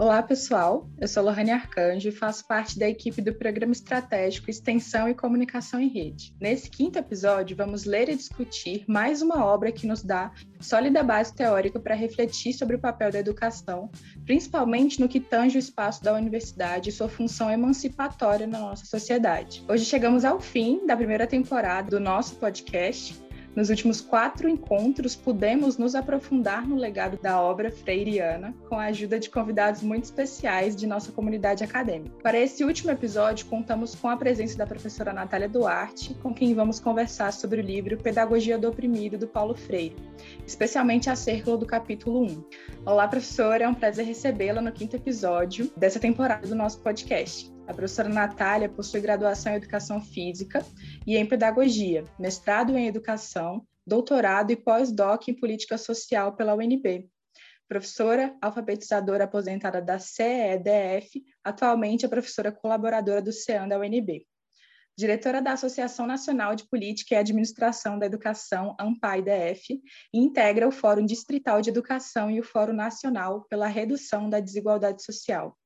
Olá, pessoal. Eu sou Lohane Arcanjo e faço parte da equipe do Programa Estratégico Extensão e Comunicação em Rede. Nesse quinto episódio, vamos ler e discutir mais uma obra que nos dá sólida base teórica para refletir sobre o papel da educação, principalmente no que tange o espaço da universidade e sua função emancipatória na nossa sociedade. Hoje chegamos ao fim da primeira temporada do nosso podcast nos últimos quatro encontros, pudemos nos aprofundar no legado da obra freiriana, com a ajuda de convidados muito especiais de nossa comunidade acadêmica. Para esse último episódio, contamos com a presença da professora Natália Duarte, com quem vamos conversar sobre o livro Pedagogia do Oprimido, do Paulo Freire, especialmente acerca do capítulo 1. Olá, professora, é um prazer recebê-la no quinto episódio dessa temporada do nosso podcast. A professora Natália possui graduação em Educação Física e em Pedagogia, mestrado em Educação, doutorado e pós-doc em Política Social pela UNB. Professora alfabetizadora aposentada da CEDF, atualmente é professora colaboradora do CEAN da UNB. Diretora da Associação Nacional de Política e Administração da Educação, AMPAI-DF, e integra o Fórum Distrital de Educação e o Fórum Nacional pela Redução da Desigualdade Social.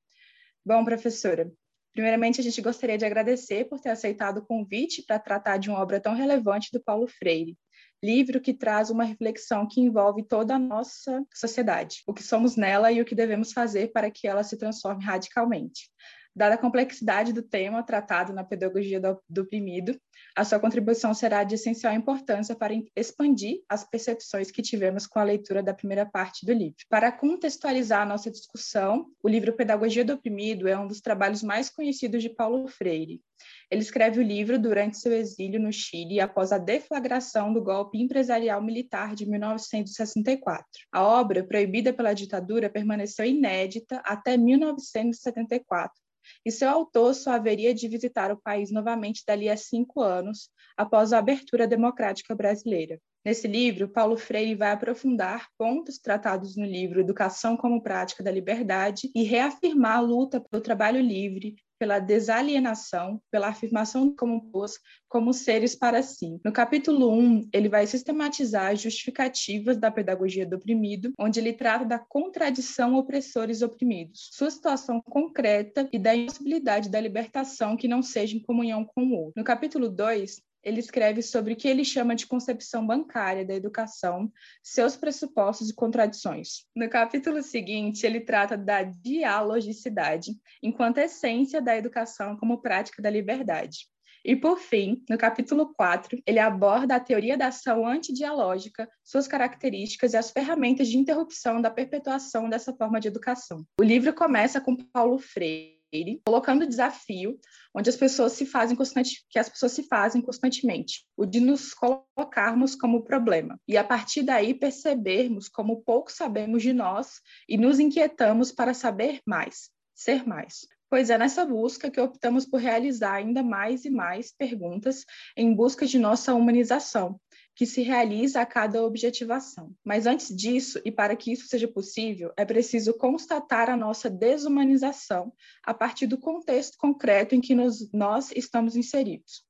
Bom, professora, Primeiramente, a gente gostaria de agradecer por ter aceitado o convite para tratar de uma obra tão relevante do Paulo Freire, livro que traz uma reflexão que envolve toda a nossa sociedade, o que somos nela e o que devemos fazer para que ela se transforme radicalmente. Dada a complexidade do tema tratado na pedagogia do, do oprimido, a sua contribuição será de essencial importância para expandir as percepções que tivemos com a leitura da primeira parte do livro. Para contextualizar a nossa discussão, o livro Pedagogia do Oprimido é um dos trabalhos mais conhecidos de Paulo Freire. Ele escreve o livro durante seu exílio no Chile após a deflagração do golpe empresarial militar de 1964. A obra, proibida pela ditadura, permaneceu inédita até 1974 e seu autor só haveria de visitar o país novamente dali a cinco anos, após a abertura democrática brasileira. Nesse livro, Paulo Freire vai aprofundar pontos tratados no livro Educação como Prática da Liberdade e reafirmar a luta pelo trabalho livre, pela desalienação, pela afirmação como pôs como seres para si. No capítulo 1, ele vai sistematizar as justificativas da pedagogia do oprimido, onde ele trata da contradição opressores oprimidos, sua situação concreta e da impossibilidade da libertação que não seja em comunhão com o outro. No capítulo 2, ele escreve sobre o que ele chama de concepção bancária da educação, seus pressupostos e contradições. No capítulo seguinte, ele trata da dialogicidade, enquanto essência da educação como prática da liberdade. E, por fim, no capítulo 4, ele aborda a teoria da ação antidialógica, suas características e as ferramentas de interrupção da perpetuação dessa forma de educação. O livro começa com Paulo Freire colocando o desafio onde as pessoas se fazem constante, que as pessoas se fazem constantemente, o de nos colocarmos como problema e a partir daí percebermos como pouco sabemos de nós e nos inquietamos para saber mais, ser mais. Pois é nessa busca que optamos por realizar ainda mais e mais perguntas em busca de nossa humanização, que se realiza a cada objetivação. Mas antes disso, e para que isso seja possível, é preciso constatar a nossa desumanização a partir do contexto concreto em que nos, nós estamos inseridos,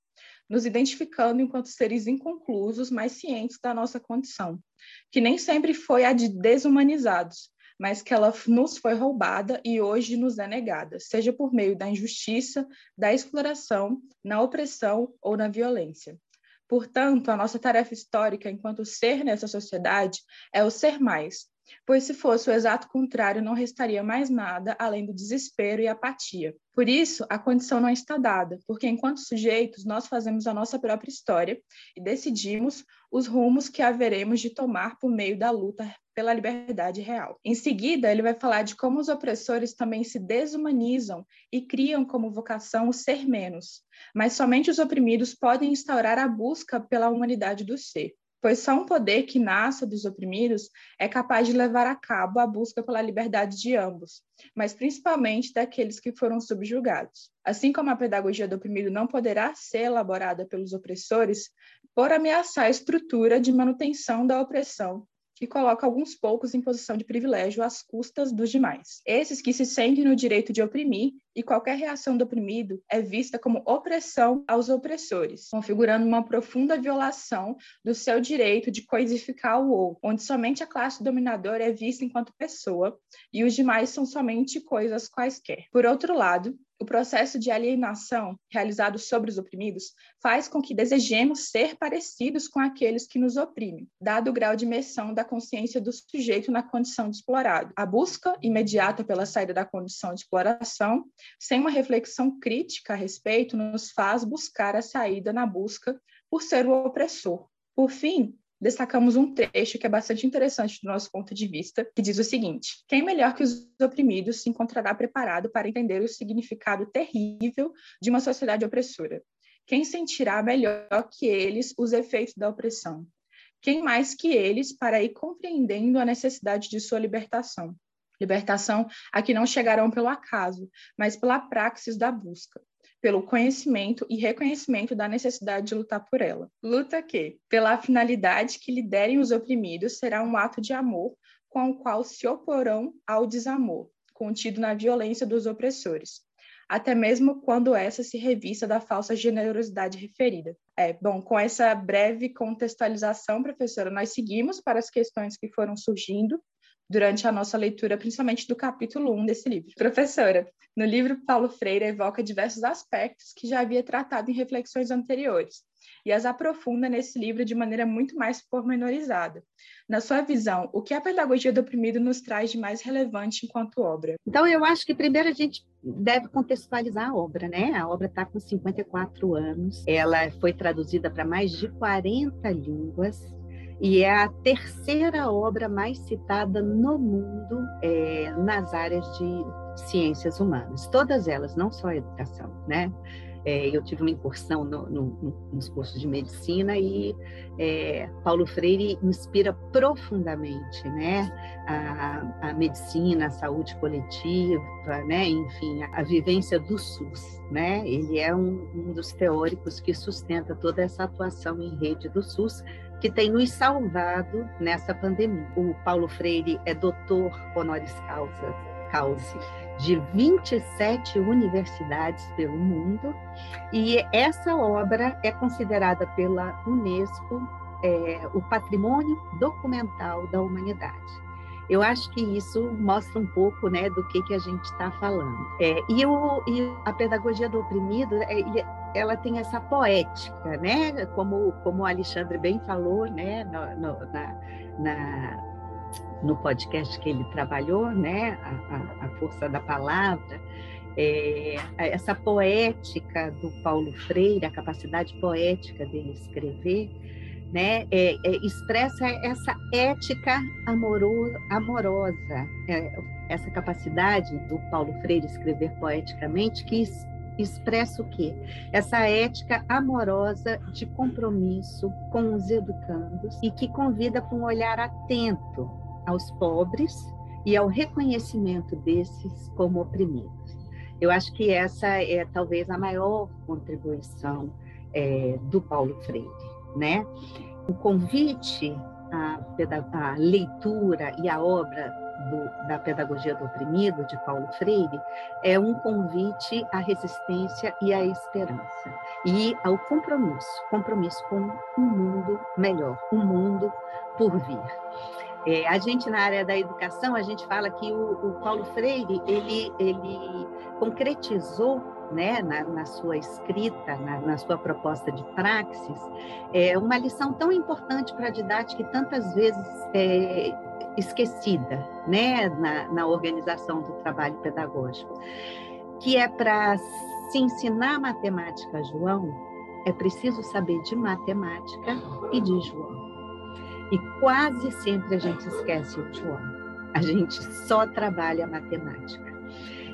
nos identificando enquanto seres inconclusos, mas cientes da nossa condição, que nem sempre foi a de desumanizados, mas que ela nos foi roubada e hoje nos é negada, seja por meio da injustiça, da exploração, na opressão ou na violência. Portanto, a nossa tarefa histórica enquanto ser nessa sociedade é o ser mais, pois se fosse o exato contrário, não restaria mais nada além do desespero e apatia. Por isso, a condição não está dada, porque enquanto sujeitos, nós fazemos a nossa própria história e decidimos os rumos que haveremos de tomar por meio da luta pela liberdade real. Em seguida, ele vai falar de como os opressores também se desumanizam e criam como vocação o ser menos, mas somente os oprimidos podem instaurar a busca pela humanidade do ser pois só um poder que nasce dos oprimidos é capaz de levar a cabo a busca pela liberdade de ambos, mas principalmente daqueles que foram subjugados. Assim como a pedagogia do oprimido não poderá ser elaborada pelos opressores, por ameaçar a estrutura de manutenção da opressão que coloca alguns poucos em posição de privilégio às custas dos demais. Esses que se sentem no direito de oprimir e qualquer reação do oprimido é vista como opressão aos opressores, configurando uma profunda violação do seu direito de coisificar o outro, onde somente a classe dominadora é vista enquanto pessoa e os demais são somente coisas quaisquer. Por outro lado, o processo de alienação realizado sobre os oprimidos faz com que desejemos ser parecidos com aqueles que nos oprimem, dado o grau de imersão da consciência do sujeito na condição de explorado. A busca imediata pela saída da condição de exploração, sem uma reflexão crítica a respeito, nos faz buscar a saída na busca por ser o opressor. Por fim, destacamos um trecho que é bastante interessante do nosso ponto de vista, que diz o seguinte: Quem melhor que os oprimidos se encontrará preparado para entender o significado terrível de uma sociedade opressora? Quem sentirá melhor que eles os efeitos da opressão? Quem mais que eles para ir compreendendo a necessidade de sua libertação? Libertação a que não chegarão pelo acaso, mas pela praxis da busca pelo conhecimento e reconhecimento da necessidade de lutar por ela. Luta que, pela finalidade que liderem os oprimidos, será um ato de amor com o qual se oporão ao desamor, contido na violência dos opressores, até mesmo quando essa se revista da falsa generosidade referida. É, bom, com essa breve contextualização, professora, nós seguimos para as questões que foram surgindo durante a nossa leitura, principalmente do capítulo 1 desse livro. Professora, no livro, Paulo Freire evoca diversos aspectos que já havia tratado em reflexões anteriores e as aprofunda nesse livro de maneira muito mais pormenorizada. Na sua visão, o que a pedagogia do oprimido nos traz de mais relevante enquanto obra? Então, eu acho que primeiro a gente deve contextualizar a obra, né? A obra está com 54 anos, ela foi traduzida para mais de 40 línguas, e é a terceira obra mais citada no mundo é, nas áreas de ciências humanas, todas elas, não só a educação, né? É, eu tive uma incursão no, no, nos cursos de medicina e é, Paulo Freire inspira profundamente, né, a, a, medicina, a saúde coletiva, né, enfim, a, vivência do SUS, né. Ele é um, um dos teóricos que sustenta toda essa atuação em rede do SUS, que tem nos salvado nessa pandemia. O Paulo Freire é doutor honoris causa, causa de 27 universidades pelo mundo, e essa obra é considerada pela Unesco é, o patrimônio documental da humanidade. Eu acho que isso mostra um pouco né, do que, que a gente está falando. É, e, o, e, a pedagogia do oprimido, é, ela tem essa poética, né? como, como o Alexandre bem falou né, no, no, na, na, no podcast que ele trabalhou, né? a, a, a força da palavra. É, essa poética do Paulo Freire, a capacidade poética dele escrever, né, é, é, expressa essa ética amoro, amorosa, é, essa capacidade do Paulo Freire escrever poeticamente, que expressa o quê? Essa ética amorosa de compromisso com os educandos e que convida para um olhar atento aos pobres e ao reconhecimento desses como oprimidos. Eu acho que essa é talvez a maior contribuição é, do Paulo Freire né? O convite à, à leitura e à obra do, da Pedagogia do Oprimido, de Paulo Freire, é um convite à resistência e à esperança, e ao compromisso compromisso com um mundo melhor, um mundo por vir. É, a gente, na área da educação, a gente fala que o, o Paulo Freire, ele, ele concretizou né, na, na sua escrita, na, na, sua proposta de praxis, é uma lição tão importante para a didática e tantas vezes é, esquecida né, na, na organização do trabalho pedagógico, que é para se ensinar matemática João, é preciso saber de matemática e de João. E quase sempre a gente esquece o João. A gente só trabalha matemática.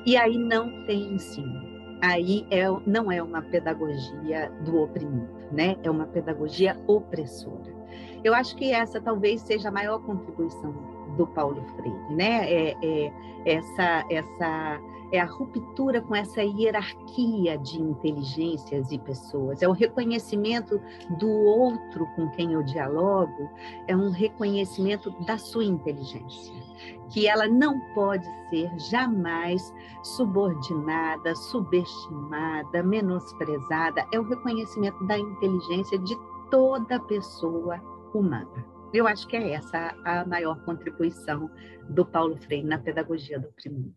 E aí não tem ensino aí é, não é uma pedagogia do oprimido, né? É uma pedagogia opressora. Eu acho que essa talvez seja a maior contribuição do Paulo Freire, né? É, é, essa, essa é a ruptura com essa hierarquia de inteligências e pessoas, é o reconhecimento do outro com quem eu dialogo, é um reconhecimento da sua inteligência, que ela não pode ser jamais subordinada, subestimada, menosprezada, é o reconhecimento da inteligência de toda pessoa humana. Eu acho que é essa a maior contribuição do Paulo Freire na pedagogia do oprimido.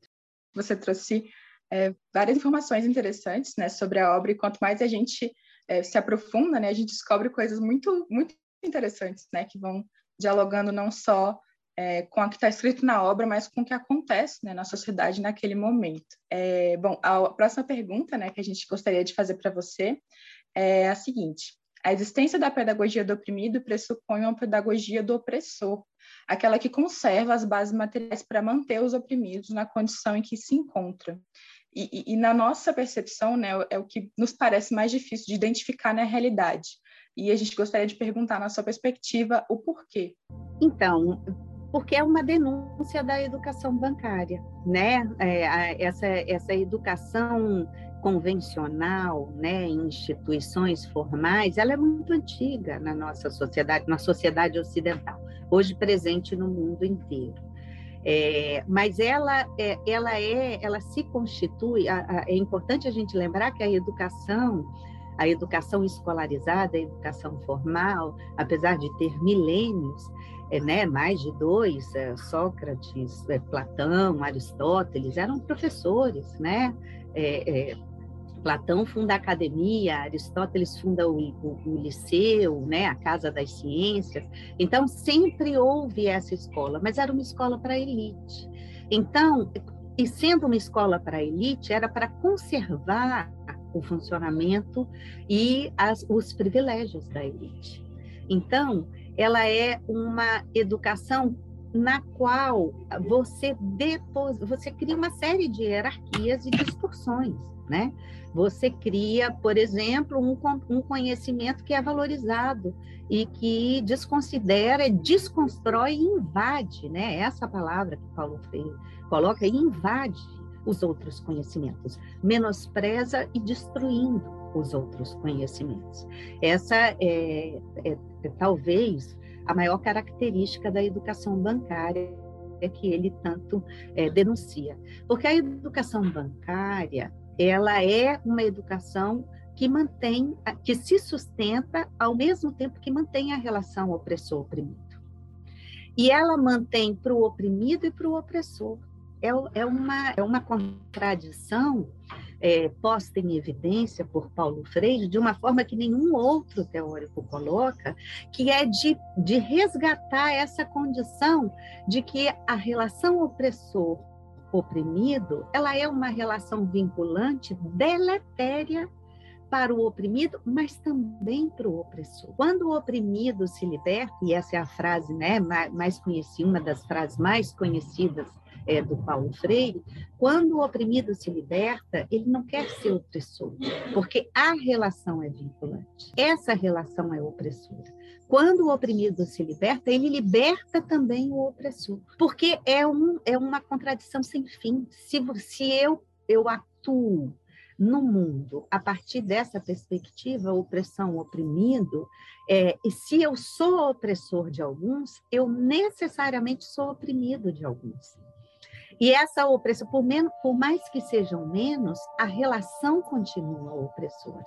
Você trouxe é, várias informações interessantes né, sobre a obra, e quanto mais a gente é, se aprofunda, né, a gente descobre coisas muito, muito interessantes, né, que vão dialogando não só é, com o que está escrito na obra, mas com o que acontece né, na sociedade naquele momento. É, bom, a próxima pergunta né, que a gente gostaria de fazer para você é a seguinte: a existência da pedagogia do oprimido pressupõe uma pedagogia do opressor, aquela que conserva as bases materiais para manter os oprimidos na condição em que se encontram. E, e, e, na nossa percepção, né, é o que nos parece mais difícil de identificar na realidade. E a gente gostaria de perguntar, na sua perspectiva, o porquê. Então, porque é uma denúncia da educação bancária, né? É, essa, essa educação convencional, né, em instituições formais, ela é muito antiga na nossa sociedade, na sociedade ocidental, hoje presente no mundo inteiro. É, mas ela, é, ela é, ela se constitui. A, a, é importante a gente lembrar que a educação, a educação escolarizada, a educação formal, apesar de ter milênios, né, mais de dois, é, Sócrates, é, Platão, Aristóteles, eram professores, né? É, é, Platão funda a academia, Aristóteles funda o, o, o, liceu, né, a Casa das Ciências. Então, sempre houve essa escola, mas era uma escola para elite. Então, e sendo uma escola para elite, era para conservar o funcionamento e as, os privilégios da elite. Então, ela é uma educação na qual você depois você cria uma série de hierarquias e distorções, né? Você cria, por exemplo, um, um conhecimento que é valorizado e que desconsidera, desconstrói e invade, né? Essa palavra que Paulo Freire coloca, invade os outros conhecimentos, menospreza e destruindo os outros conhecimentos. Essa é, é, é talvez a maior característica da educação bancária que ele tanto é, denuncia. Porque a educação bancária, ela é uma educação que mantém, que se sustenta ao mesmo tempo que mantém a relação opressor-oprimido. E ela mantém para o oprimido e para o opressor. É, é, uma, é uma contradição é, posta em evidência por Paulo Freire de uma forma que nenhum outro teórico coloca, que é de, de resgatar essa condição de que a relação opressor oprimido, ela é uma relação vinculante deletéria para o oprimido, mas também para o opressor. Quando o oprimido se liberta, e essa é a frase né, mais conhecida, uma das frases mais conhecidas é, do Paulo Freire, quando o oprimido se liberta, ele não quer ser opressor, porque a relação é vinculante. Essa relação é opressora. Quando o oprimido se liberta, ele liberta também o opressor, porque é, um, é uma contradição sem fim. Se, se eu, eu atuo no mundo a partir dessa perspectiva, opressão, oprimido, é, e se eu sou opressor de alguns, eu necessariamente sou oprimido de alguns. E essa opressão, por, menos, por mais que sejam menos, a relação continua opressora.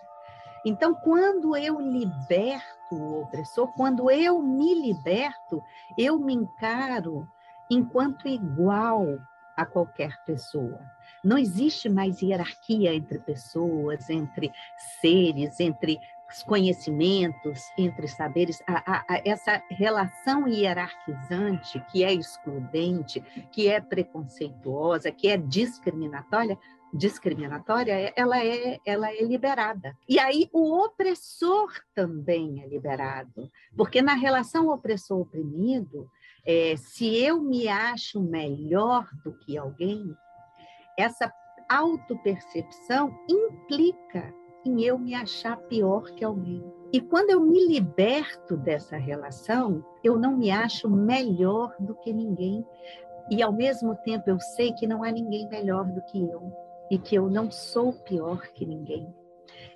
Então, quando eu liberto o opressor, quando eu me liberto, eu me encaro enquanto igual a qualquer pessoa. Não existe mais hierarquia entre pessoas, entre seres, entre conhecimentos, entre saberes, a, a, a essa relação hierarquizante que é excludente, que é preconceituosa, que é discriminatória, discriminatória, ela é, ela é liberada. E aí o opressor também é liberado, porque na relação opressor-oprimido, é, se eu me acho melhor do que alguém, essa autopercepção implica em eu me achar pior que alguém. E quando eu me liberto dessa relação, eu não me acho melhor do que ninguém. E ao mesmo tempo eu sei que não há ninguém melhor do que eu e que eu não sou pior que ninguém.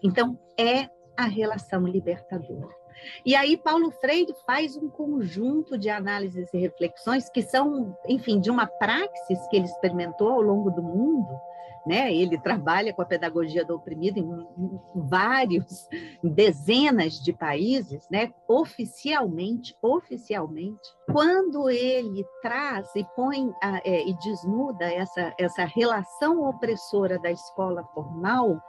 Então é a relação libertadora. E aí Paulo Freire faz um conjunto de análises e reflexões que são, enfim, de uma praxis que ele experimentou ao longo do mundo, né? Ele trabalha com a pedagogia do oprimido em, vários, dezenas de países, né? Oficialmente, oficialmente, quando ele traz e põe a, é, e desnuda essa essa relação opressora da escola formal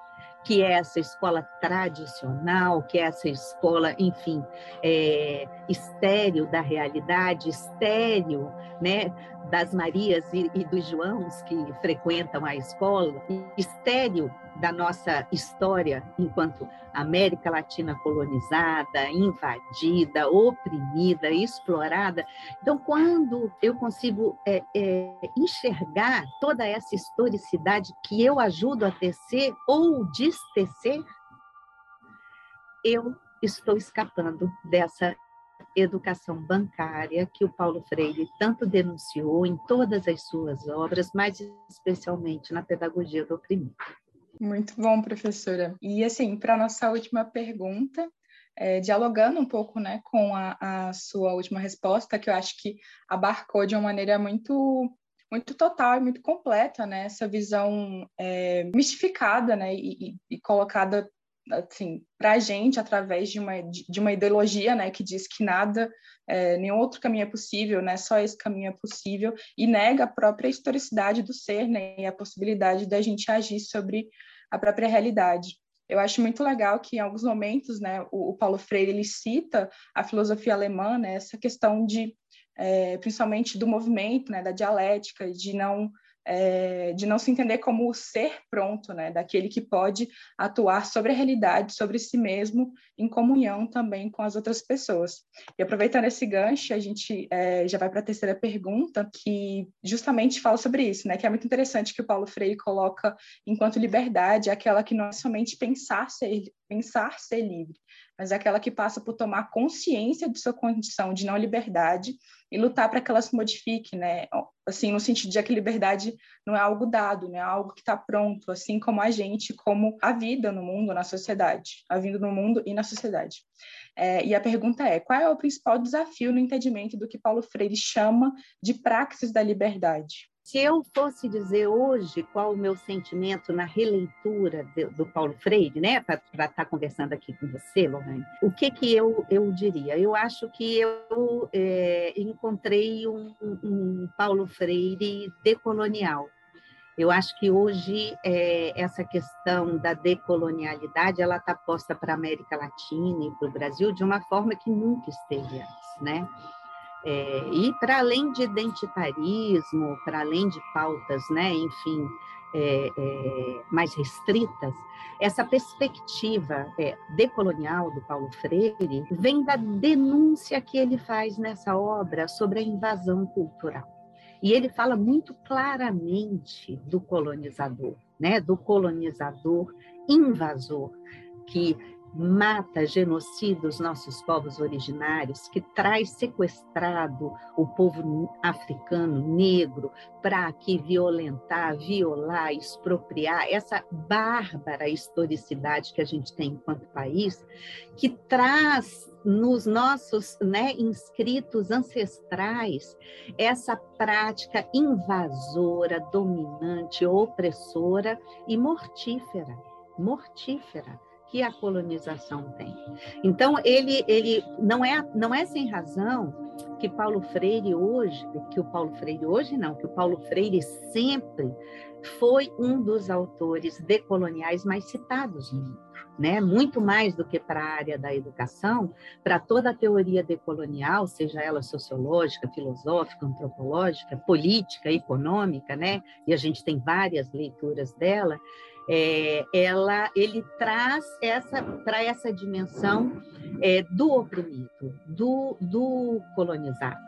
que é essa escola tradicional, que é essa escola, enfim, é, estéreo da realidade, estéreo, né, das Marias e, e dos Joãos que frequentam a escola, estéreo da nossa história enquanto América Latina colonizada, invadida, oprimida, explorada. Então, quando eu consigo é, é, enxergar toda essa historicidade que eu ajudo a tecer ou destecer, eu estou escapando dessa educação bancária que o Paulo Freire tanto denunciou em todas as suas obras, mas especialmente na pedagogia do oprimido. Muito bom, professora. E assim, para nossa última pergunta, é, dialogando um pouco né, com a, a, sua última resposta, que eu acho que abarcou de uma maneira muito muito total e muito completa, né? Essa visão é, mistificada, né? E, e, e colocada assim para a gente através de uma de uma ideologia, né? Que diz que nada, é, nenhum outro caminho é possível, né? Só esse caminho é possível e nega a própria historicidade do ser, né? E a possibilidade da gente agir sobre a própria realidade. Eu acho muito legal que em alguns momentos, né, o, o Paulo Freire ele cita a filosofia alemã, né, essa questão de é, principalmente do movimento, né, da dialética, de não é, de não se entender como o ser pronto, né, daquele que pode atuar sobre a realidade, sobre si mesmo, em comunhão também com as outras pessoas. E aproveitando esse gancho, a gente é, já vai para a terceira pergunta, que justamente fala sobre isso, né, que é muito interessante que o Paulo Freire coloca enquanto liberdade aquela que não é somente pensar ser pensar ser livre, mas é aquela que passa por tomar consciência de sua condição de não liberdade e lutar para que ela se modifique, né? Assim, no sentido de que liberdade não é algo dado, né? É algo que está pronto, assim como a gente, como a vida no mundo, na sociedade, a vida no mundo e na sociedade. É, e a pergunta é: qual é o principal desafio no entendimento do que Paulo Freire chama de praxis da liberdade? Se eu fosse dizer hoje qual o meu sentimento na releitura do, do Paulo Freire, né, para estar tá conversando aqui com você, Lorraine, o que que eu, eu diria? Eu acho que eu é, encontrei um, um Paulo Freire decolonial. Eu acho que hoje é, essa questão da decolonialidade ela está posta para a América Latina e para o Brasil de uma forma que nunca esteve antes, né? É, e para além de identitarismo, para além de pautas, né, enfim, é, é, mais restritas, essa perspectiva é, decolonial do Paulo Freire vem da denúncia que ele faz nessa obra sobre a invasão cultural. E ele fala muito claramente do colonizador, né, do colonizador invasor, que mata, genocida os nossos povos originários, que traz sequestrado o povo africano negro para aqui violentar, violar, expropriar, essa bárbara historicidade que a gente tem enquanto país, que traz nos nossos né, inscritos ancestrais essa prática invasora, dominante, opressora e mortífera, mortífera que a colonização tem. Então ele ele não é não é sem razão que Paulo Freire hoje, que o Paulo Freire hoje não, que o Paulo Freire sempre foi um dos autores decoloniais mais citados no mundo, né? Muito mais do que para a área da educação, para toda a teoria decolonial, seja ela sociológica, filosófica, antropológica, política, econômica, né? E a gente tem várias leituras dela é, ela, ele traz essa para essa dimensão é, do oprimido, do, do colonizado.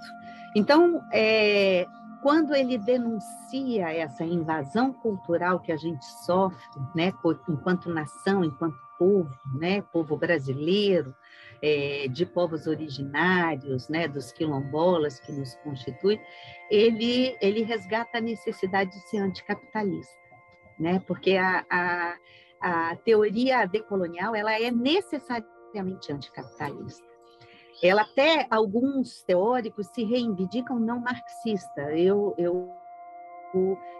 Então, é, quando ele denuncia essa invasão cultural que a gente sofre, né, enquanto nação, enquanto povo, né, povo brasileiro, é, de povos originários, né, dos quilombolas que nos constituem, ele, ele resgata a necessidade de ser anticapitalista, né, porque a, a, a teoria decolonial ela é necessariamente anticapitalista. Ela até alguns teóricos se reivindicam não marxista. Eu, eu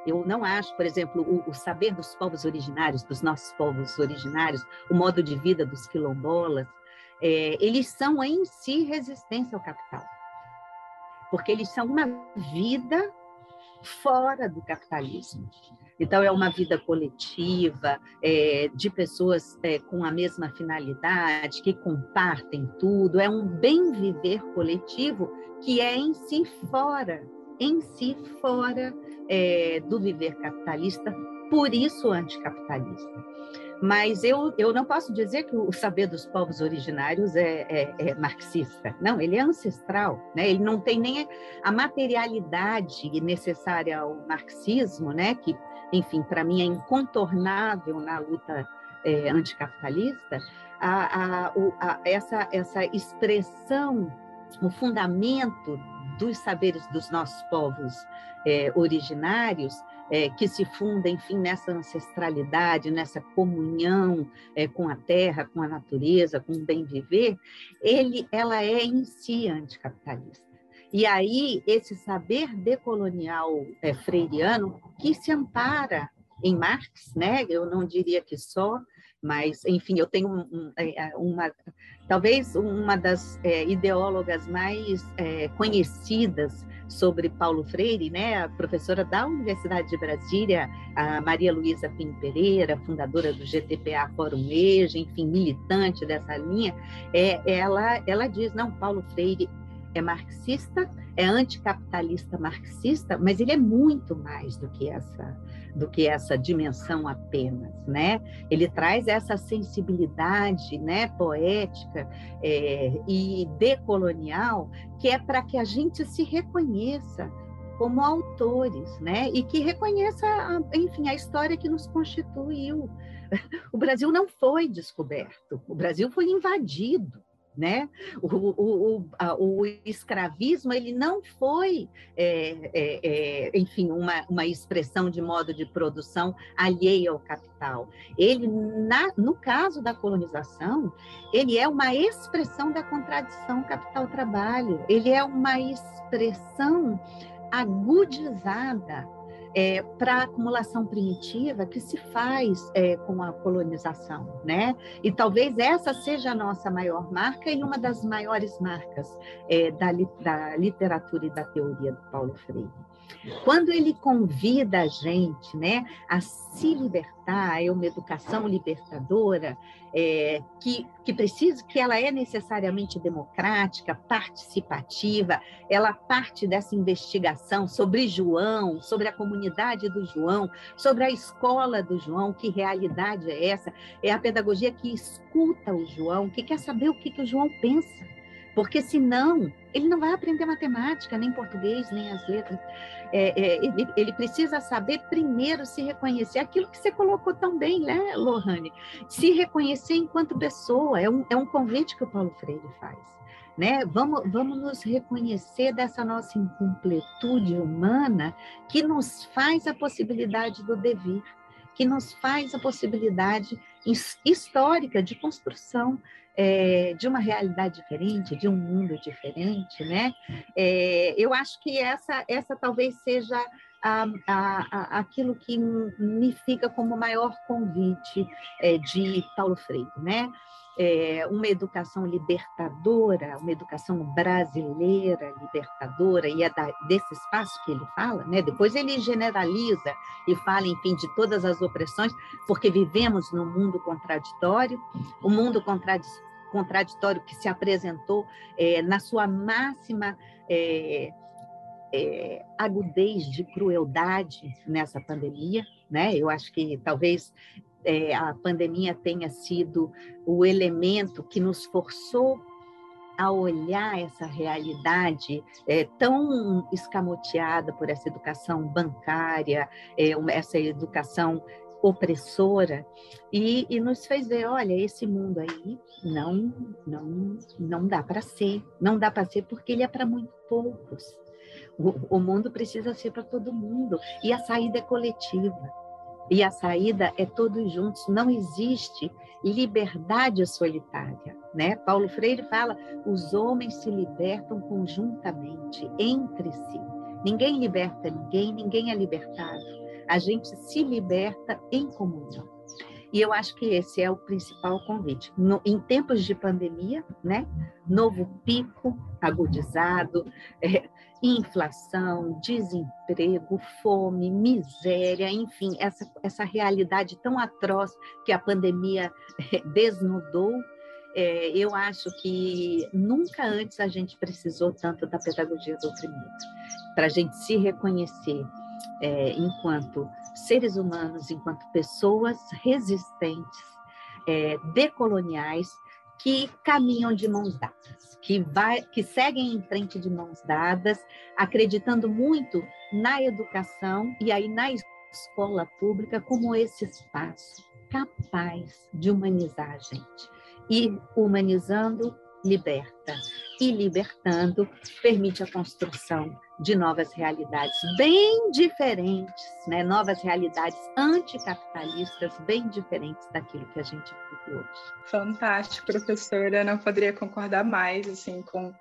eu não acho, por exemplo, o, o, saber dos povos originários, dos nossos povos originários, o modo de vida dos quilombolas, é, eles são em si resistência ao capital, porque eles são uma vida fora do capitalismo. Então, é uma vida coletiva, é, de pessoas é, com a mesma finalidade, que compartem tudo, é um bem viver coletivo que é em si fora, em si fora é, do viver capitalista, por isso anticapitalista. Mas eu, eu não posso dizer que o saber dos povos originários é, é, é, marxista. Não, ele é ancestral. Né? Ele não tem nem a materialidade necessária ao marxismo, né? que, enfim, para mim é incontornável na luta é, anticapitalista. A, a, a, essa, essa expressão, o fundamento dos saberes dos nossos povos é, originários, é, que se funda, enfim, nessa ancestralidade, nessa comunhão é, com a terra, com a natureza, com o bem viver, ele, ela é em si anticapitalista. E aí, esse saber decolonial é, freiriano, que se ampara em Marx, né? eu não diria que só, mas, enfim, eu tenho um, é, é, uma, talvez uma das é, ideólogas mais é, conhecidas sobre Paulo Freire, né, a professora da Universidade de Brasília, a Maria Luísa Pinho Pereira, fundadora do GTPA Fórum EJA, enfim, militante dessa linha, é, ela, ela diz, não, Paulo Freire é marxista, é anticapitalista marxista, mas ele é muito mais do que essa do que essa dimensão apenas, né? Ele traz essa sensibilidade, né, poética é, e decolonial que é para que a gente se reconheça como autores, né? E que reconheça, enfim, a história que nos constituiu. O Brasil não foi descoberto, o Brasil foi invadido né? O, o, o, o, escravismo ele não foi, é, é, é, enfim, uma, uma expressão de modo de produção alheia ao capital. Ele, na, no caso da colonização, ele é uma expressão da contradição capital-trabalho. Ele é uma expressão agudizada é, para a acumulação primitiva que se faz é, com a colonização, né? E talvez essa seja a nossa maior marca e uma das maiores marcas é, da, da literatura e da teoria do Paulo Freire. Quando ele convida a gente né, a se libertar, é uma educação libertadora, é, que, que precisa, que ela é necessariamente democrática, participativa, ela parte dessa investigação sobre João, sobre a comunidade do João, sobre a escola do João, que realidade é essa? É a pedagogia que escuta o João, que quer saber o que, que o João pensa porque senão ele não vai aprender matemática, nem português, nem as letras. É, é, ele, ele, precisa saber primeiro se reconhecer, aquilo que você colocou tão bem, né, Lohane? Se reconhecer enquanto pessoa, é um, é um convite que o Paulo Freire faz. Né? Vamos, vamos nos reconhecer dessa nossa incompletude humana que nos faz a possibilidade do devir, que nos faz a possibilidade histórica de construção é, de uma realidade diferente, de um mundo diferente, né? É, eu acho que essa, essa talvez seja a, a, a, aquilo que me fica como maior convite é, de Paulo Freire, né? É, uma educação libertadora, uma educação brasileira libertadora, e é da, desse espaço que ele fala, né? depois ele generaliza e fala, enfim, de todas as opressões, porque vivemos num mundo contraditório, o um mundo contraditório que se apresentou é, na sua máxima é, é, agudez de crueldade nessa pandemia, né? Eu acho que talvez é, a pandemia tenha sido o elemento que nos forçou a olhar essa realidade é, tão escamoteada por essa educação bancária, é, essa educação opressora e, e, nos fez ver, olha, esse mundo aí não não não dá para ser, não dá para ser porque ele é para muito poucos. O, o mundo precisa ser para todo mundo e a saída é coletiva. E a saída é todos juntos, não existe liberdade solitária, né? Paulo Freire fala: os homens se libertam conjuntamente entre si. Ninguém liberta ninguém, ninguém é libertado a gente se liberta em comunhão. E eu acho que esse é o principal convite. No, em tempos de pandemia, né? Novo pico agudizado, é, inflação, desemprego, fome, miséria, enfim, essa, essa realidade tão atroz que a pandemia é, desnudou. É, eu acho que nunca antes a gente precisou tanto da pedagogia do oprimido, para a gente se reconhecer é, enquanto seres humanos, enquanto pessoas resistentes, é, decoloniais, que caminham de mãos dadas, que, vai, que seguem em frente de mãos dadas, acreditando muito na educação e aí na escola pública como esse espaço capaz de humanizar a gente. E humanizando, liberta. E libertando, permite a construção de novas realidades bem diferentes, né? novas realidades anticapitalistas bem diferentes daquilo que a gente vive hoje. Fantástico, professora. Não poderia concordar mais assim com,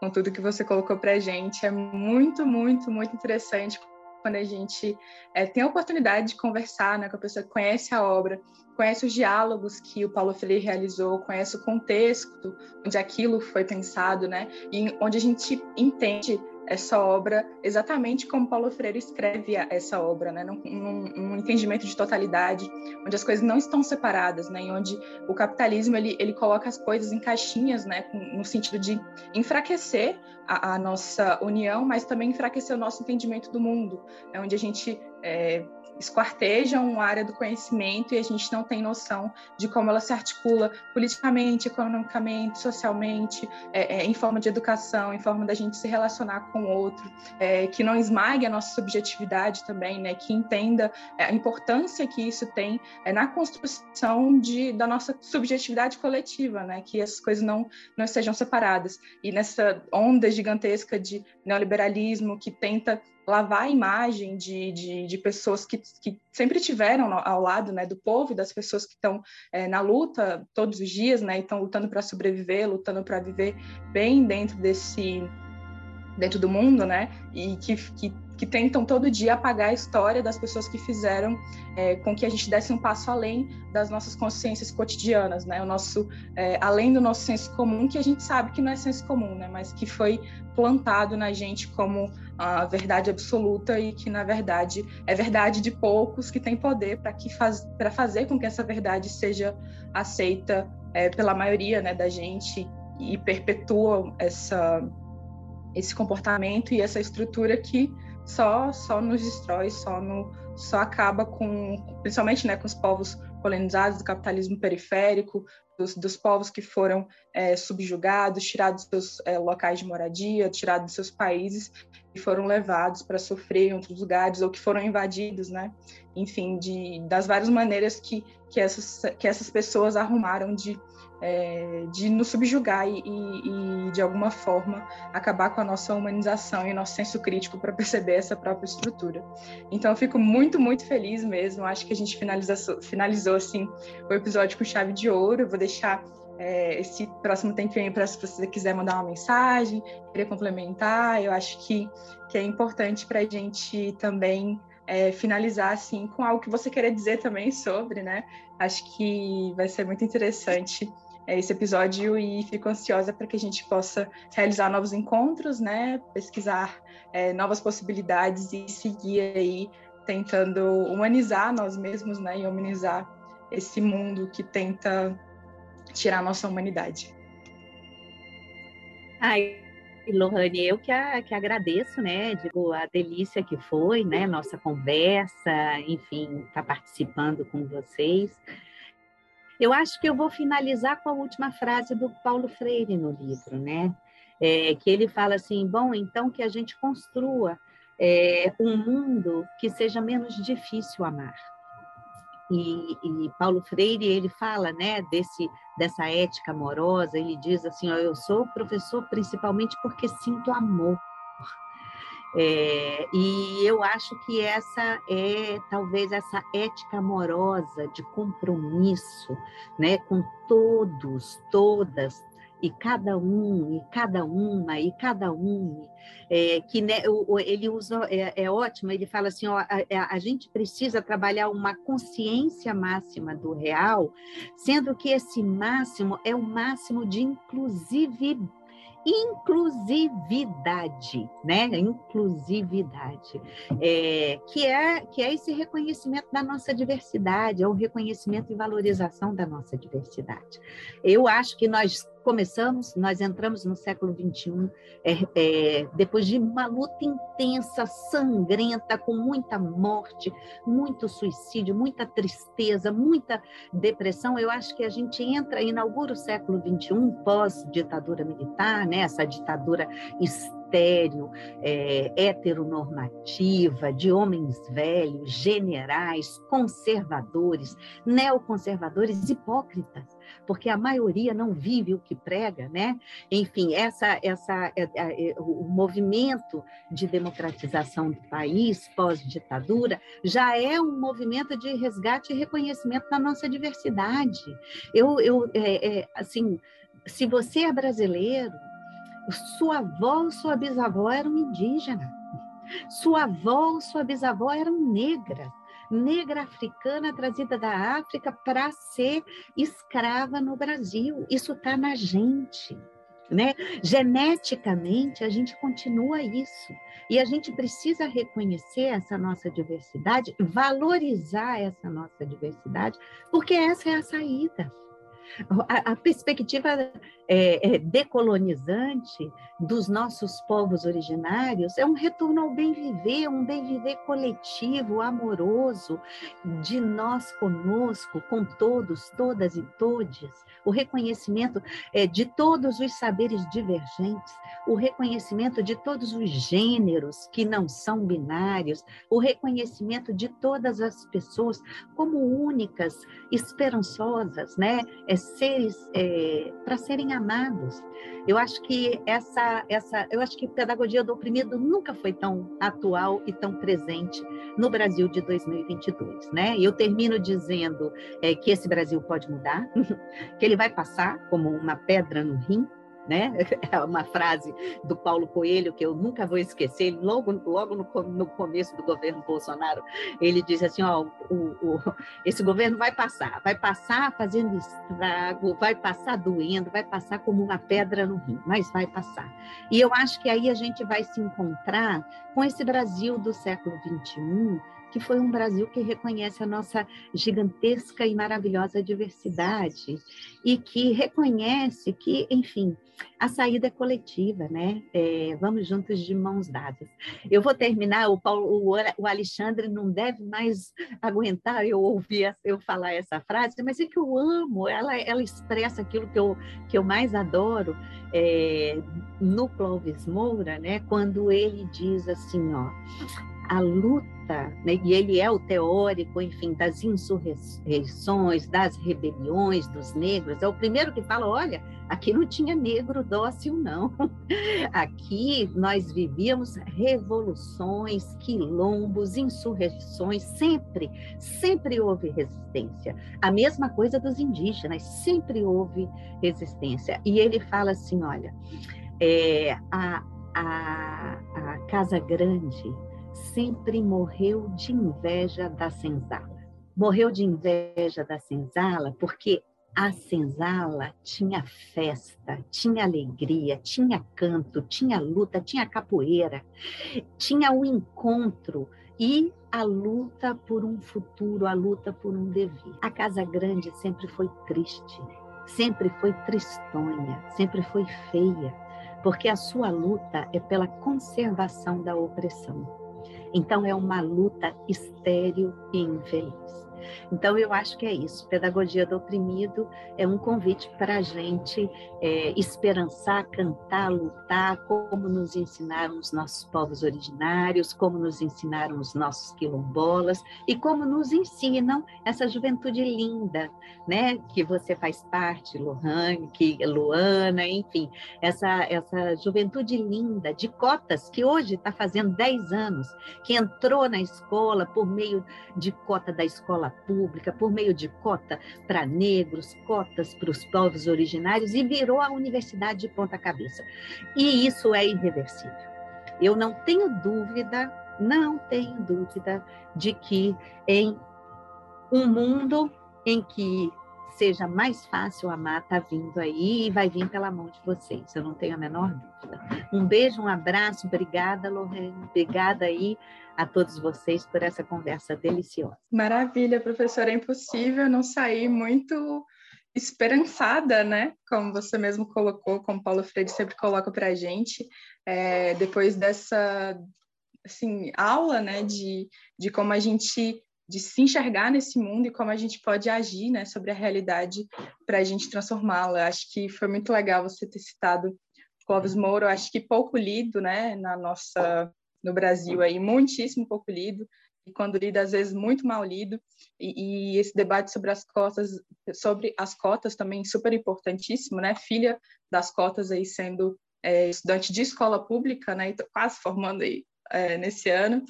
com tudo que você colocou para a gente. É muito, muito, muito interessante quando a gente é, tem a oportunidade de conversar né, com a pessoa que conhece a obra, conhece os diálogos que o Paulo Freire realizou, conhece o contexto onde aquilo foi pensado, né, e onde a gente entende essa obra exatamente como Paulo Freire escreve essa obra, né? num, num, entendimento de totalidade, onde as coisas não estão separadas, né? E onde o capitalismo ele, ele coloca as coisas em caixinhas, né? no sentido de enfraquecer a, a nossa união, mas também enfraquecer o nosso entendimento do mundo, é onde a gente é, esquartejam a área do conhecimento e a gente não tem noção de como ela se articula politicamente, economicamente, socialmente, é, é, em forma de educação, em forma da gente se relacionar com o outro, é, que não esmague a nossa subjetividade também, né, que entenda é, a importância que isso tem é, na construção de, da nossa subjetividade coletiva, né, que essas coisas não, não estejam separadas. E nessa onda gigantesca de neoliberalismo que tenta lavar a imagem de, de, de pessoas que, que, sempre tiveram ao lado né, do povo e das pessoas que estão é, na luta todos os dias, né, estão lutando para sobreviver, lutando para viver bem dentro desse dentro do mundo, né, e que, que que tentam todo dia apagar a história das pessoas que fizeram é, com que a gente desse um passo além das nossas consciências cotidianas, né? O nosso, é, além do nosso senso comum, que a gente sabe que não é senso comum, né? Mas que foi plantado na gente como a verdade absoluta e que na verdade é verdade de poucos que têm poder para faz, fazer com que essa verdade seja aceita é, pela maioria, né, da gente e perpetua essa esse comportamento e essa estrutura que só só nos destrói, só no só acaba com principalmente né, com os povos colonizados do capitalismo periférico, dos, dos povos que foram é, subjugados, tirados dos seus é, locais de moradia, tirados dos seus países e foram levados para sofrer em outros lugares ou que foram invadidos, né? Enfim, de, das várias maneiras que, que, essas, que essas pessoas arrumaram de é, de nos subjugar e, e, de alguma forma, acabar com a nossa humanização e nosso senso crítico para perceber essa própria estrutura. Então, eu fico muito, muito feliz mesmo. Acho que a gente finalizou, assim, o episódio com chave de ouro. Eu vou deixar é, esse próximo tempinho para se você quiser mandar uma mensagem, querer complementar. Eu acho que, que é importante para a gente também é, finalizar assim com algo que você querer dizer também sobre, né? Acho que vai ser muito interessante esse episódio e fico ansiosa para que a gente possa realizar novos encontros, né? Pesquisar é, novas possibilidades e seguir aí tentando humanizar nós mesmos, né? E humanizar esse mundo que tenta tirar a nossa humanidade. Ai, Lohane, eu que, a, que agradeço, né? Digo, a delícia que foi, né? Nossa conversa, enfim, estar tá participando com vocês. Eu acho que eu vou finalizar com a última frase do Paulo Freire no livro, né? É, que ele fala assim: bom, então que a gente construa é, um mundo que seja menos difícil amar. E, e, Paulo Freire ele fala né desse dessa ética amorosa ele diz assim ó, eu sou professor principalmente porque sinto amor é, e eu acho que essa é talvez essa ética amorosa de compromisso né com todos todas e cada um, e cada uma, e cada um, é, que né, ele usa, é, é, ótimo, ele fala assim, ó, a, a, gente precisa trabalhar uma consciência máxima do real, sendo que esse máximo é o máximo de inclusividade, inclusividade, né? Inclusividade, é, que é que é esse reconhecimento da nossa diversidade, é o reconhecimento e valorização da nossa diversidade. Eu acho que nós começamos, nós entramos no século XXI, é, é, depois de uma luta intensa, sangrenta, com muita morte, muito suicídio, muita tristeza, muita depressão. Eu acho que a gente entra, inaugura o século XXI pós-ditadura militar, né? essa ditadura estéreo, é, heteronormativa, de homens velhos, generais, conservadores, neoconservadores, hipócritas porque a maioria não vive o que prega, né? Enfim, essa, essa, é, é, é, o movimento de democratização do país pós-ditadura já é um movimento de resgate e reconhecimento da nossa diversidade. Eu, eu é, é, assim, se você é brasileiro, sua avó, sua bisavó eram indígena. Sua avó, sua bisavó eram negras negra africana trazida da África para ser escrava no Brasil. Isso está na gente. Né? Geneticamente, a gente continua isso. E a gente precisa reconhecer essa nossa diversidade, valorizar essa nossa diversidade, porque essa é a saída. A, perspectiva é, é, decolonizante dos nossos povos originários é um retorno ao bem viver, um bem viver coletivo, amoroso, de nós conosco, com todos, todas e todes, o reconhecimento é, de todos os saberes divergentes, o reconhecimento de todos os gêneros que não são binários, o reconhecimento de todas as pessoas como únicas, esperançosas, né? É, seres é, para serem amados. Eu acho que essa, essa, eu acho que pedagogia do oprimido nunca foi tão atual e tão presente no Brasil de 2022, né? E eu termino dizendo é, que esse Brasil pode mudar, que ele vai passar como uma pedra no rim, né? É uma frase do Paulo Coelho que eu nunca vou esquecer. Logo, logo no, no começo do governo Bolsonaro, ele disse assim: ó, o, o, esse governo vai passar, vai passar fazendo estrago, vai passar doendo, vai passar como uma pedra no rim, mas vai passar. E eu acho que aí a gente vai se encontrar com esse Brasil do século XXI que foi um Brasil que reconhece a nossa gigantesca e maravilhosa diversidade e que reconhece que, enfim, a saída é coletiva, né? É, vamos juntos de mãos dadas. Eu vou terminar, o, Paulo, o Alexandre não deve mais aguentar eu ouvir eu falar essa frase, mas é que eu amo, ela, ela expressa aquilo que eu, que eu mais adoro é, no Clóvis Moura, né? Quando ele diz assim, ó, a luta, né, e ele é o teórico, enfim, das insurreições, das rebeliões dos negros, é o primeiro que fala: olha, aqui não tinha negro dócil, não. Aqui nós vivíamos revoluções, quilombos, insurreições, sempre, sempre houve resistência. A mesma coisa dos indígenas, sempre houve resistência. E ele fala assim: olha, é, a, a, a Casa Grande sempre morreu de inveja da senzala. Morreu de inveja da senzala porque a senzala tinha festa, tinha alegria, tinha canto, tinha luta, tinha capoeira, tinha o encontro e a luta por um futuro, a luta por um dever. A Casa Grande sempre foi triste, sempre foi tristonha, sempre foi feia, porque a sua luta é pela conservação da opressão. Então é uma luta estéril e infeliz. Então, eu acho que é isso. Pedagogia do Oprimido é um convite para a gente é, esperançar, cantar, lutar, como nos ensinaram os nossos povos originários, como nos ensinaram os nossos quilombolas e como nos ensinam essa juventude linda, né? Que você faz parte, Lohane, que Luana, enfim, essa, essa juventude linda de cotas que hoje está fazendo 10 anos, que entrou na escola por meio de cota da escola pública, por meio de cota para negros, cotas para os povos originários e virou a universidade de ponta cabeça. E isso é irreversível. Eu não tenho dúvida, não tenho dúvida de que em um mundo em que seja mais fácil amar, está vindo aí e vai vir pela mão de vocês, eu não tenho a menor dúvida. Um beijo, um abraço, obrigada, Lorraine, obrigada aí a todos vocês por essa conversa deliciosa. Maravilha, professora, é impossível não sair muito esperançada, né? Como você mesmo colocou, como Paulo Freire sempre coloca para a gente, é, depois dessa assim, aula, né, de, de como a gente de se enxergar nesse mundo e como a gente pode agir né, sobre a realidade para a gente transformá-la. Acho que foi muito legal você ter citado Clóvis Moura, acho que pouco lido né, na nossa, no Brasil, aí, muitíssimo pouco lido, e quando lido, às vezes muito mal lido, e, e esse debate sobre as cotas, sobre as cotas também super importantíssimo, né? Filha das cotas aí sendo é, estudante de escola pública, né? E quase formando aí é, nesse ano,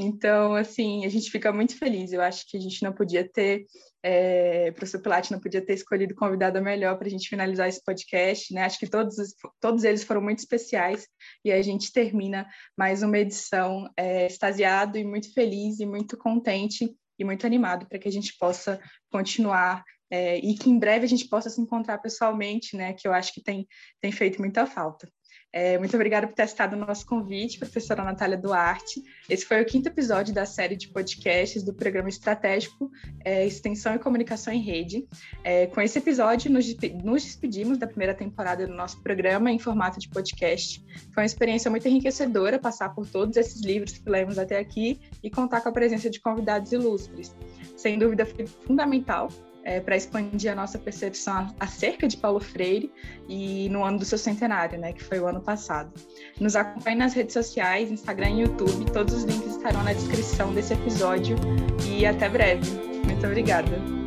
então, assim, a gente fica muito feliz. Eu acho que a gente não podia ter, é, o professor Pilate não podia ter escolhido convidada melhor para a gente finalizar esse podcast, né? Acho que todos, todos eles foram muito especiais e a gente termina mais uma edição é, extasiado e muito feliz e muito contente e muito animado para que a gente possa continuar é, e que em breve a gente possa se encontrar pessoalmente, né? Que eu acho que tem, tem feito muita falta. É, muito obrigada por ter estado no nosso convite, professora Natália Duarte. Esse foi o quinto episódio da série de podcasts do programa estratégico é, Extensão e Comunicação em Rede. É, com esse episódio, nos, nos despedimos da primeira temporada do nosso programa em formato de podcast. Foi uma experiência muito enriquecedora passar por todos esses livros que lemos até aqui e contar com a presença de convidados ilustres. Sem dúvida, foi fundamental é, para expandir a nossa percepção acerca de Paulo Freire e no ano do seu centenário, né, que foi o ano passado. Nos acompanhe nas redes sociais, Instagram e YouTube, todos os links estarão na descrição desse episódio e até breve. Muito obrigada.